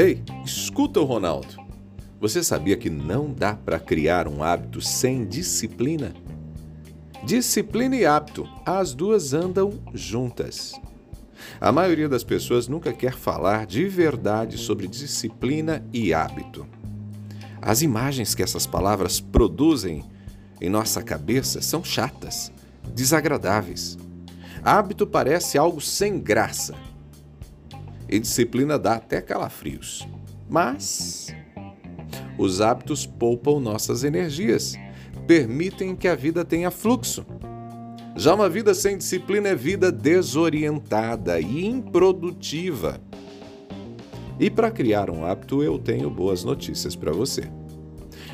Ei, escuta o Ronaldo. Você sabia que não dá para criar um hábito sem disciplina? Disciplina e hábito, as duas andam juntas. A maioria das pessoas nunca quer falar de verdade sobre disciplina e hábito. As imagens que essas palavras produzem em nossa cabeça são chatas, desagradáveis. Hábito parece algo sem graça. E disciplina dá até calafrios. Mas os hábitos poupam nossas energias, permitem que a vida tenha fluxo. Já uma vida sem disciplina é vida desorientada e improdutiva. E para criar um hábito, eu tenho boas notícias para você.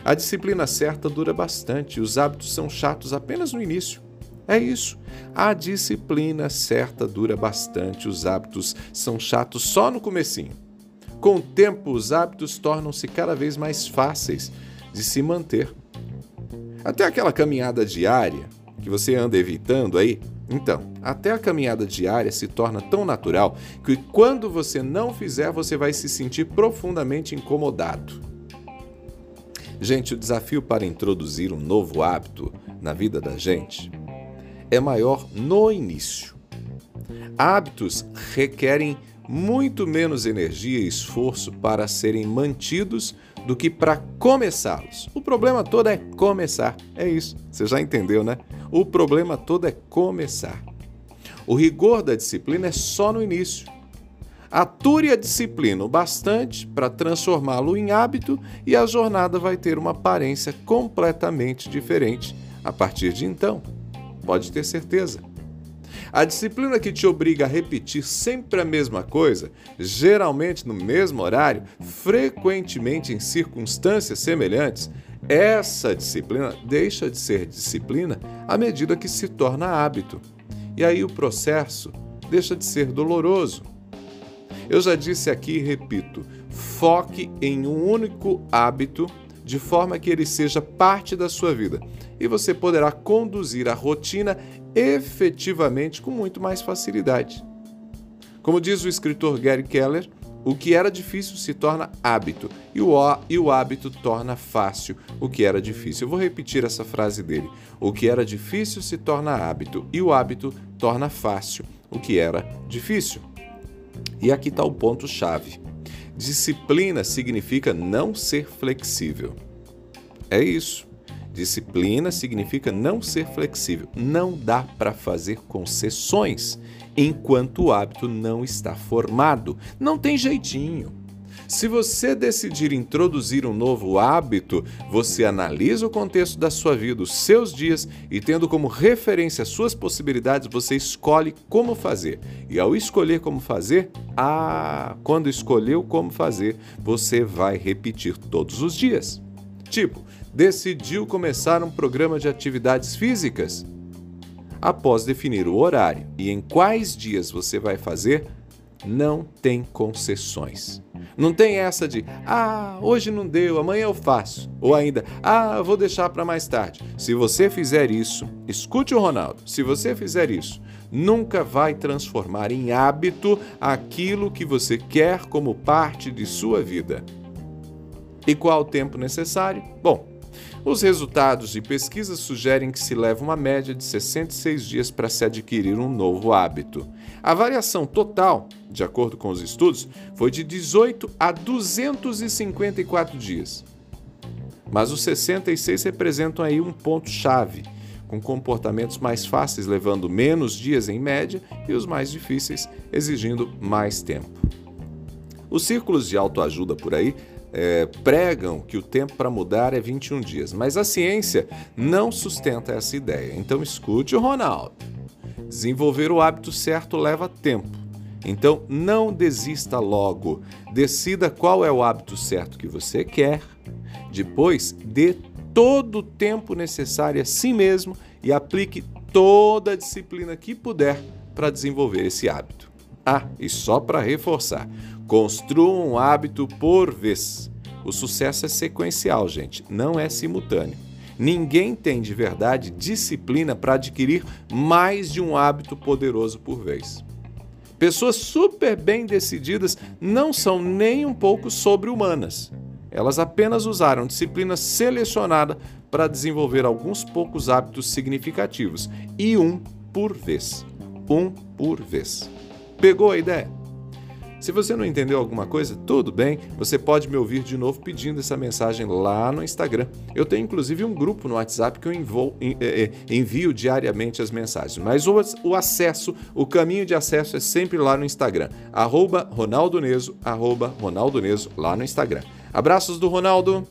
A disciplina certa dura bastante, os hábitos são chatos apenas no início. É isso. A disciplina certa dura bastante, os hábitos são chatos só no comecinho. Com o tempo, os hábitos tornam-se cada vez mais fáceis de se manter. Até aquela caminhada diária que você anda evitando aí, então, até a caminhada diária se torna tão natural que quando você não fizer, você vai se sentir profundamente incomodado. Gente, o desafio para introduzir um novo hábito na vida da gente é maior no início. Hábitos requerem muito menos energia e esforço para serem mantidos do que para começá-los. O problema todo é começar. É isso. Você já entendeu, né? O problema todo é começar. O rigor da disciplina é só no início. Ature a disciplina o bastante para transformá-lo em hábito e a jornada vai ter uma aparência completamente diferente a partir de então. Pode ter certeza. A disciplina que te obriga a repetir sempre a mesma coisa, geralmente no mesmo horário, frequentemente em circunstâncias semelhantes, essa disciplina deixa de ser disciplina à medida que se torna hábito. E aí o processo deixa de ser doloroso. Eu já disse aqui e repito: foque em um único hábito de forma que ele seja parte da sua vida e você poderá conduzir a rotina efetivamente com muito mais facilidade. Como diz o escritor Gary Keller, o que era difícil se torna hábito e o, e o hábito torna fácil o que era difícil. Eu vou repetir essa frase dele. O que era difícil se torna hábito e o hábito torna fácil o que era difícil. E aqui está o ponto-chave. Disciplina significa não ser flexível. É isso. Disciplina significa não ser flexível. Não dá para fazer concessões enquanto o hábito não está formado. Não tem jeitinho. Se você decidir introduzir um novo hábito, você analisa o contexto da sua vida, os seus dias e, tendo como referência as suas possibilidades, você escolhe como fazer. E ao escolher como fazer, ah, quando escolheu como fazer, você vai repetir todos os dias. Tipo, decidiu começar um programa de atividades físicas? Após definir o horário e em quais dias você vai fazer, não tem concessões. Não tem essa de, ah, hoje não deu, amanhã eu faço. Ou ainda, ah, vou deixar para mais tarde. Se você fizer isso, escute o Ronaldo, se você fizer isso, nunca vai transformar em hábito aquilo que você quer como parte de sua vida. E qual o tempo necessário? Bom, os resultados de pesquisas sugerem que se leva uma média de 66 dias para se adquirir um novo hábito. A variação total, de acordo com os estudos, foi de 18 a 254 dias. Mas os 66 representam aí um ponto-chave, com comportamentos mais fáceis levando menos dias em média e os mais difíceis exigindo mais tempo. Os círculos de autoajuda por aí é, pregam que o tempo para mudar é 21 dias, mas a ciência não sustenta essa ideia. Então escute o Ronaldo. Desenvolver o hábito certo leva tempo. Então não desista logo. Decida qual é o hábito certo que você quer. Depois, dê todo o tempo necessário a si mesmo e aplique toda a disciplina que puder para desenvolver esse hábito. Ah, e só para reforçar, Construa um hábito por vez. O sucesso é sequencial, gente, não é simultâneo. Ninguém tem de verdade disciplina para adquirir mais de um hábito poderoso por vez. Pessoas super bem decididas não são nem um pouco sobre-humanas. Elas apenas usaram disciplina selecionada para desenvolver alguns poucos hábitos significativos e um por vez. Um por vez. Pegou a ideia? Se você não entendeu alguma coisa, tudo bem, você pode me ouvir de novo pedindo essa mensagem lá no Instagram. Eu tenho inclusive um grupo no WhatsApp que eu é, é, envio diariamente as mensagens, mas o, acesso, o caminho de acesso é sempre lá no Instagram, arroba Ronaldo Neso, arroba Ronaldo Neso, lá no Instagram. Abraços do Ronaldo!